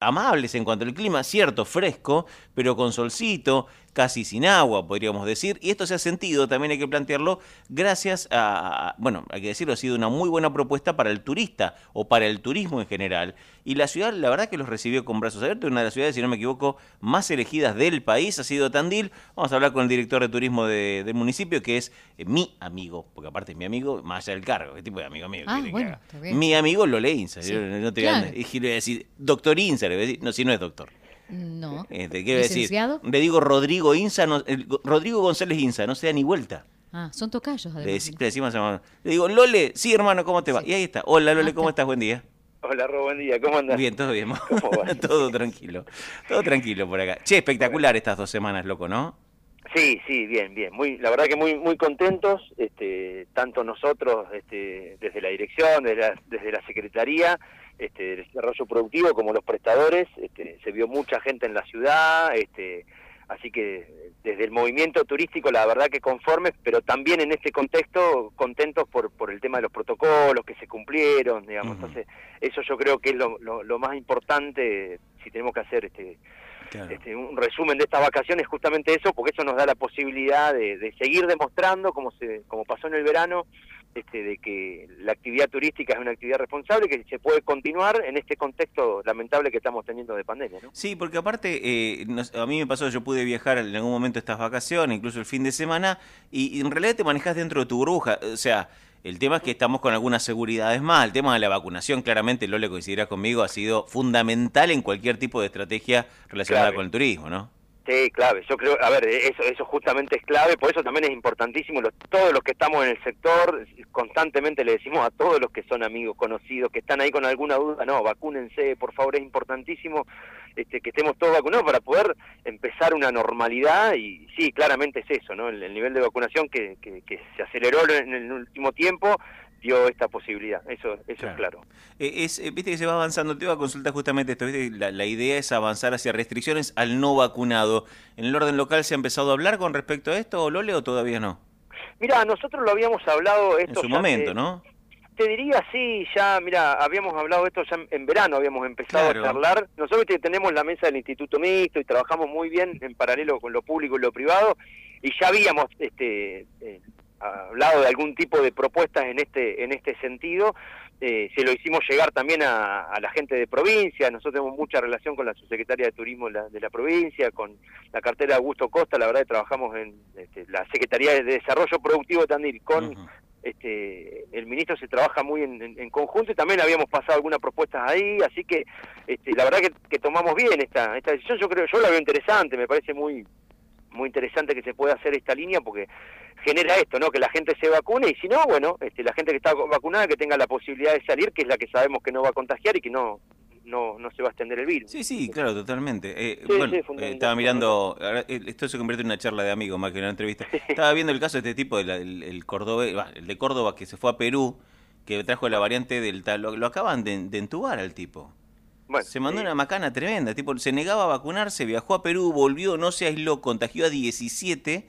amables en cuanto al clima, cierto, fresco, pero con solcito, casi sin agua, podríamos decir, y esto se ha sentido, también hay que plantearlo, gracias a, bueno, hay que decirlo, ha sido una muy buena propuesta para el turista o para el turismo en general, y la ciudad, la verdad que los recibió con brazos abiertos, una de las ciudades, si no me equivoco, más elegidas del país ha sido Tandil, vamos a hablar con el director de turismo del municipio, que es eh, mi amigo, porque aparte es mi amigo, más allá del cargo, ¿qué tipo de amigo mío? Ah, bueno, mi amigo Lole Insa, no te claro. voy a decir, doctor Insa, le voy a decir, no, si no es doctor. No. Este, ¿Qué decir? Le digo Rodrigo Insa, no, Rodrigo González Insa, no se da ni vuelta. Ah, son tocayos, además. Le, le decimos a Le digo, Lole, sí, hermano, ¿cómo te va? Y ahí está. Hola, Lole, ¿cómo estás? Buen día. Hola, Ro, buen día. ¿Cómo andas? Bien, todo bien. todo tranquilo. Todo tranquilo por acá. Che, espectacular estas dos semanas, loco, ¿no? Sí, sí, bien, bien. Muy, la verdad que muy, muy contentos, este, tanto nosotros, este, desde la dirección, desde la, desde la secretaría, este, del desarrollo productivo, como los prestadores. Este, se vio mucha gente en la ciudad, este, así que desde el movimiento turístico, la verdad que conformes, pero también en este contexto contentos por, por el tema de los protocolos que se cumplieron, digamos. Entonces, eso yo creo que es lo, lo, lo más importante si tenemos que hacer este Claro. Este, un resumen de estas vacaciones justamente eso, porque eso nos da la posibilidad de, de, seguir demostrando, como se como pasó en el verano, este, de que la actividad turística es una actividad responsable que se puede continuar en este contexto lamentable que estamos teniendo de pandemia. ¿no? Sí, porque aparte, eh, a mí me pasó, yo pude viajar en algún momento estas vacaciones, incluso el fin de semana, y, y en realidad te manejas dentro de tu burbuja, o sea el tema es que estamos con algunas seguridades más. El tema de la vacunación, claramente, Lole coincidirá conmigo, ha sido fundamental en cualquier tipo de estrategia relacionada con el turismo, ¿no? Sí, clave. Yo creo, a ver, eso, eso justamente es clave, por eso también es importantísimo. Los, todos los que estamos en el sector, constantemente le decimos a todos los que son amigos, conocidos, que están ahí con alguna duda, no, vacúnense, por favor, es importantísimo este, que estemos todos vacunados para poder empezar una normalidad y sí, claramente es eso, ¿no? El, el nivel de vacunación que, que, que, se aceleró en el último tiempo dio esta posibilidad, eso, eso claro. es claro. Eh, es, eh, viste que se va avanzando, te iba a consultar justamente esto, ¿viste? La, la, idea es avanzar hacia restricciones al no vacunado. ¿En el orden local se ha empezado a hablar con respecto a esto, Lole, o todavía no? Mira, nosotros lo habíamos hablado esto en su momento, ¿no? Te diría, sí, ya, mira, habíamos hablado esto ya en verano, habíamos empezado claro. a charlar. Nosotros tenemos la mesa del Instituto Mixto y trabajamos muy bien en paralelo con lo público y lo privado y ya habíamos este, eh, hablado de algún tipo de propuestas en este en este sentido eh, se lo hicimos llegar también a, a, la gente de provincia. Nosotros tenemos mucha relación con la subsecretaria de turismo de la, de la provincia con la cartera de Augusto Costa. La verdad que trabajamos en este, la secretaría de desarrollo productivo también con uh -huh. este el ministro se trabaja muy en, en, en, conjunto y también habíamos pasado algunas propuestas ahí así que este, la verdad que, que tomamos bien esta esta decisión. Yo creo yo la veo interesante me parece muy muy interesante que se pueda hacer esta línea porque genera esto, ¿no? Que la gente se vacune y si no, bueno, este, la gente que está vacunada que tenga la posibilidad de salir, que es la que sabemos que no va a contagiar y que no no, no se va a extender el virus. Sí, sí, claro, totalmente. Eh, sí, bueno, sí, eh, estaba mirando, esto se convierte en una charla de amigos más que una entrevista. estaba viendo el caso de este tipo, el, el, el, Córdoba, el de Córdoba que se fue a Perú, que trajo la variante Delta, lo, lo acaban de, de entubar al tipo. Bueno, se mandó sí. una macana tremenda, tipo, se negaba a vacunarse, viajó a Perú, volvió, no se aisló, contagió a 17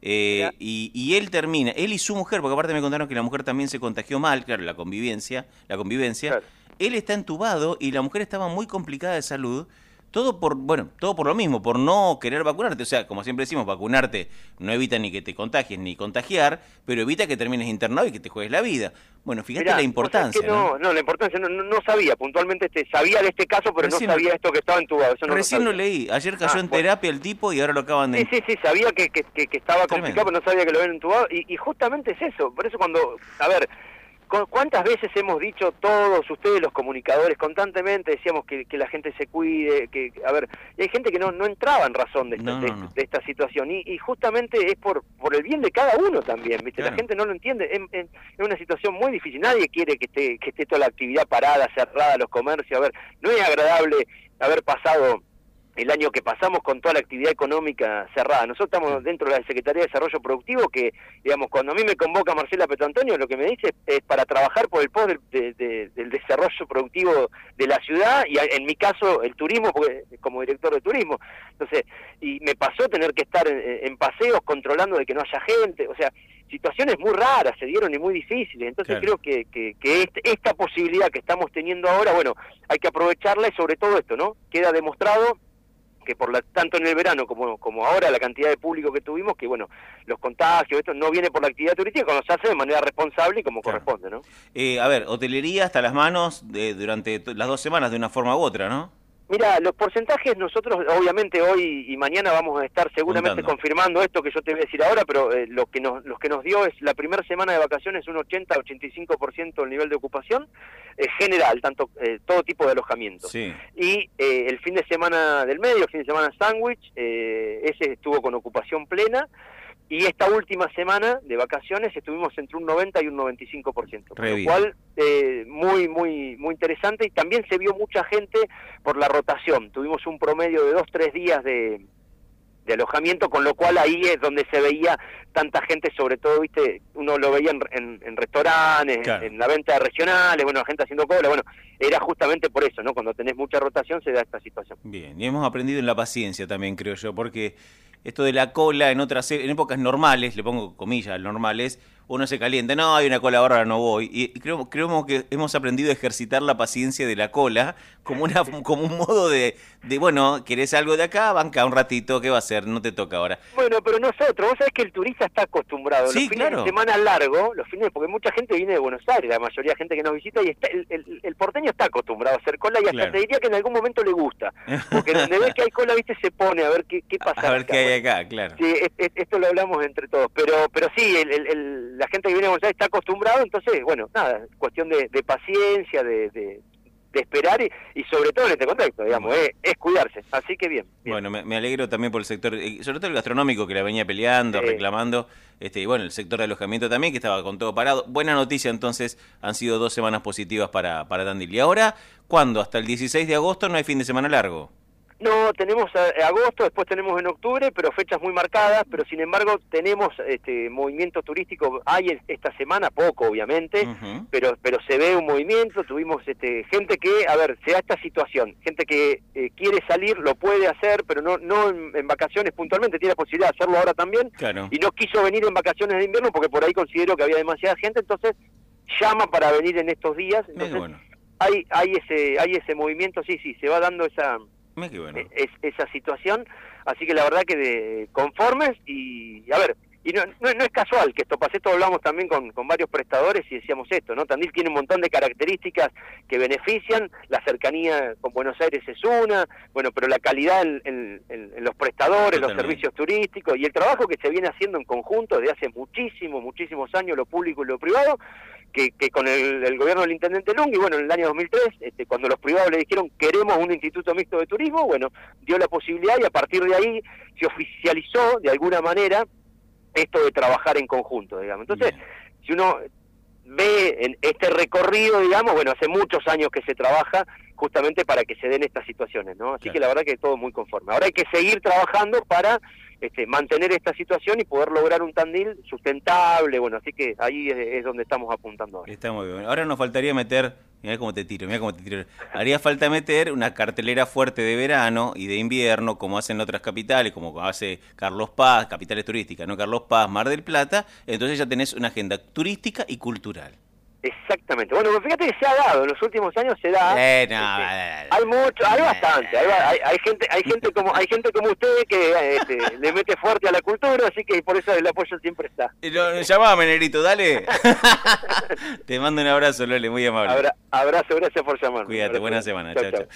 eh, y, y, él termina, él y su mujer, porque aparte me contaron que la mujer también se contagió mal, claro, la convivencia, la convivencia. Claro. Él está entubado y la mujer estaba muy complicada de salud todo por, bueno, todo por lo mismo, por no querer vacunarte. O sea, como siempre decimos, vacunarte no evita ni que te contagies ni contagiar, pero evita que termines internado y que te juegues la vida. Bueno, fíjate Mirá, la importancia. no, ¿no? no, la importancia no, no, sabía, puntualmente este, sabía de este caso, pero Recién, no sabía esto que estaba entubado. Eso no Recién lo, leí, ayer cayó ah, en bueno. terapia el tipo y ahora lo acaban de... Sí, sí, sí, sabía que, que, que, que estaba Tremendo. complicado, pero no sabía que lo habían entubado. Y, y justamente es eso, por eso cuando, a ver, ¿Cuántas veces hemos dicho todos ustedes, los comunicadores, constantemente decíamos que, que la gente se cuide? que A ver, y hay gente que no, no entraba en razón de esta, no, no, no. De, de, esta situación y, y, justamente es por, por el bien de cada uno también, ¿viste? Claro. La gente no lo entiende, es, es, es, una situación muy difícil, nadie quiere que esté, que esté toda la actividad parada, cerrada, los comercios, a ver, no es agradable haber pasado el año que pasamos con toda la actividad económica cerrada. Nosotros estamos dentro de la Secretaría de Desarrollo Productivo que, digamos, cuando a mí me convoca Marcela Antonio lo que me dice es para trabajar por el pos del, del desarrollo productivo de la ciudad y en mi caso el turismo, porque, como director de turismo. Entonces, y me pasó tener que estar en, paseos controlando de que no haya gente, o sea, situaciones muy raras se dieron y muy difíciles. Entonces creo que, que, que este, esta posibilidad que estamos teniendo ahora, bueno, hay que aprovecharla y sobre todo esto, ¿no? Queda demostrado que por la, tanto en el verano como, como ahora la cantidad de público que tuvimos, que bueno, los contagios, esto no viene por la actividad turística, cuando se hace de manera responsable y como corresponde, ¿no? Eh, a ver, hotelería hasta las manos de, durante las dos semanas de una forma u otra, ¿no? Mira, los porcentajes nosotros obviamente hoy y mañana vamos a estar seguramente confirmando esto que yo te voy a decir ahora, pero eh, lo que nos que nos dio es la primera semana de vacaciones un 80-85% el nivel de ocupación eh, general, tanto eh, todo tipo de alojamiento. Y el fin de semana del medio, el fin de semana sándwich, ese estuvo con ocupación plena y esta última semana de vacaciones estuvimos entre un 90 y un 95%, por lo cual eh, muy, muy, muy interesante y también se vio mucha gente por la rotación. Tuvimos un promedio de dos, tres días de, de alojamiento, con lo cual ahí es donde se veía tanta gente, sobre todo, viste, uno lo veía en, en, restaurantes, en la venta regionales, bueno, gente haciendo cola, bueno, era justamente por eso, ¿no? Cuando tenés mucha rotación se da esta situación. Bien, y hemos aprendido en la paciencia también, creo yo, porque esto de la cola en otras en épocas normales, le pongo comillas, normales, uno se calienta, no, hay una cola ahora, no voy. Y creo, creo que hemos aprendido a ejercitar la paciencia de la cola como, una, como un modo de, de, bueno, querés algo de acá, banca un ratito, ¿qué va a hacer? No te toca ahora. Bueno, pero nosotros, vos sabés que el turista está acostumbrado. Sí, los fines de semana largo, los fines, porque mucha gente viene de Buenos Aires, la mayoría de gente que nos visita, y está, el, el, porteño está acostumbrado a hacer cola y hasta te diría que en algún momento le gusta. Porque donde ve que hay cola, viste, se pone a ver qué, qué pasa. A ver qué hay acá, claro. Sí, esto lo hablamos entre todos. Pero, pero sí, el, la gente que viene de Buenos Aires está acostumbrado, entonces, bueno, nada, cuestión de, paciencia, de, de, esperar y, sobre todo en este contexto, digamos, es, cuidarse. Así que bien. Bueno, me, alegro también por el sector, eh, sobre todo el gastronómico que la venía peleando, reclamando, este, y bueno, el sector de alojamiento también que estaba con todo parado. Buena noticia entonces, han sido dos semanas positivas para, para Tandil. Y ahora, ¿cuándo? Hasta el 16 de agosto no hay fin de semana largo. No, tenemos eh, agosto, después tenemos en octubre, pero fechas muy marcadas, pero sin embargo tenemos este movimiento turístico, hay esta semana poco obviamente, pero pero se ve un movimiento, tuvimos este gente que, a ver, se da esta situación, gente que eh, quiere salir, lo puede hacer, pero no no en, vacaciones puntualmente, tiene la posibilidad de hacerlo ahora también, y no quiso venir en vacaciones de invierno porque por ahí considero que había demasiada gente, entonces llama para venir en estos días, entonces hay hay ese hay ese movimiento, sí, sí, se va dando esa e, es, esa situación. Así que la verdad que de conformes y, a ver, y no, no, es casual que esto pase, esto hablamos también con, con, varios prestadores y decíamos esto, ¿no? Tandil tiene un montón de características que benefician, la cercanía con Buenos Aires es una, bueno, pero la calidad en, los prestadores, los servicios turísticos y el trabajo que se viene haciendo en conjunto desde hace muchísimos, muchísimos años, lo público y lo privado, que, que con el, gobierno del intendente Lung, y bueno, en el año 2003, este, cuando los privados le dijeron queremos un instituto mixto de turismo, bueno, dio la posibilidad y a partir de ahí se oficializó de alguna manera esto de trabajar en conjunto, digamos. Entonces, si uno ve en este recorrido, digamos, bueno, hace muchos años que se trabaja justamente para que se den estas situaciones, ¿no? Así que la verdad que todo muy conforme. Ahora hay que seguir trabajando para este, mantener esta situación y poder lograr un Tandil sustentable, bueno, así que ahí es, donde estamos apuntando ahora. Está bien. Ahora nos faltaría meter, mira cómo te tiro, mira cómo te tiro. Haría falta meter una cartelera fuerte de verano y de invierno, como hacen otras capitales, como hace Carlos Paz, capitales turísticas, ¿no? Carlos Paz, Mar del Plata, entonces ya tenés una agenda turística y cultural. Exactamente. Bueno, pues fíjate que se ha dado, en los últimos años se da. Eh, este, hay mucho, hay bastante, hay, hay, gente, hay gente como, hay gente como usted que este, le mete fuerte a la cultura, así que por eso el apoyo siempre está. llamame, Negrito, dale. Te mando un abrazo, Lole, muy amable. abrazo, gracias por llamarme. Cuídate, buena semana. chao. chao.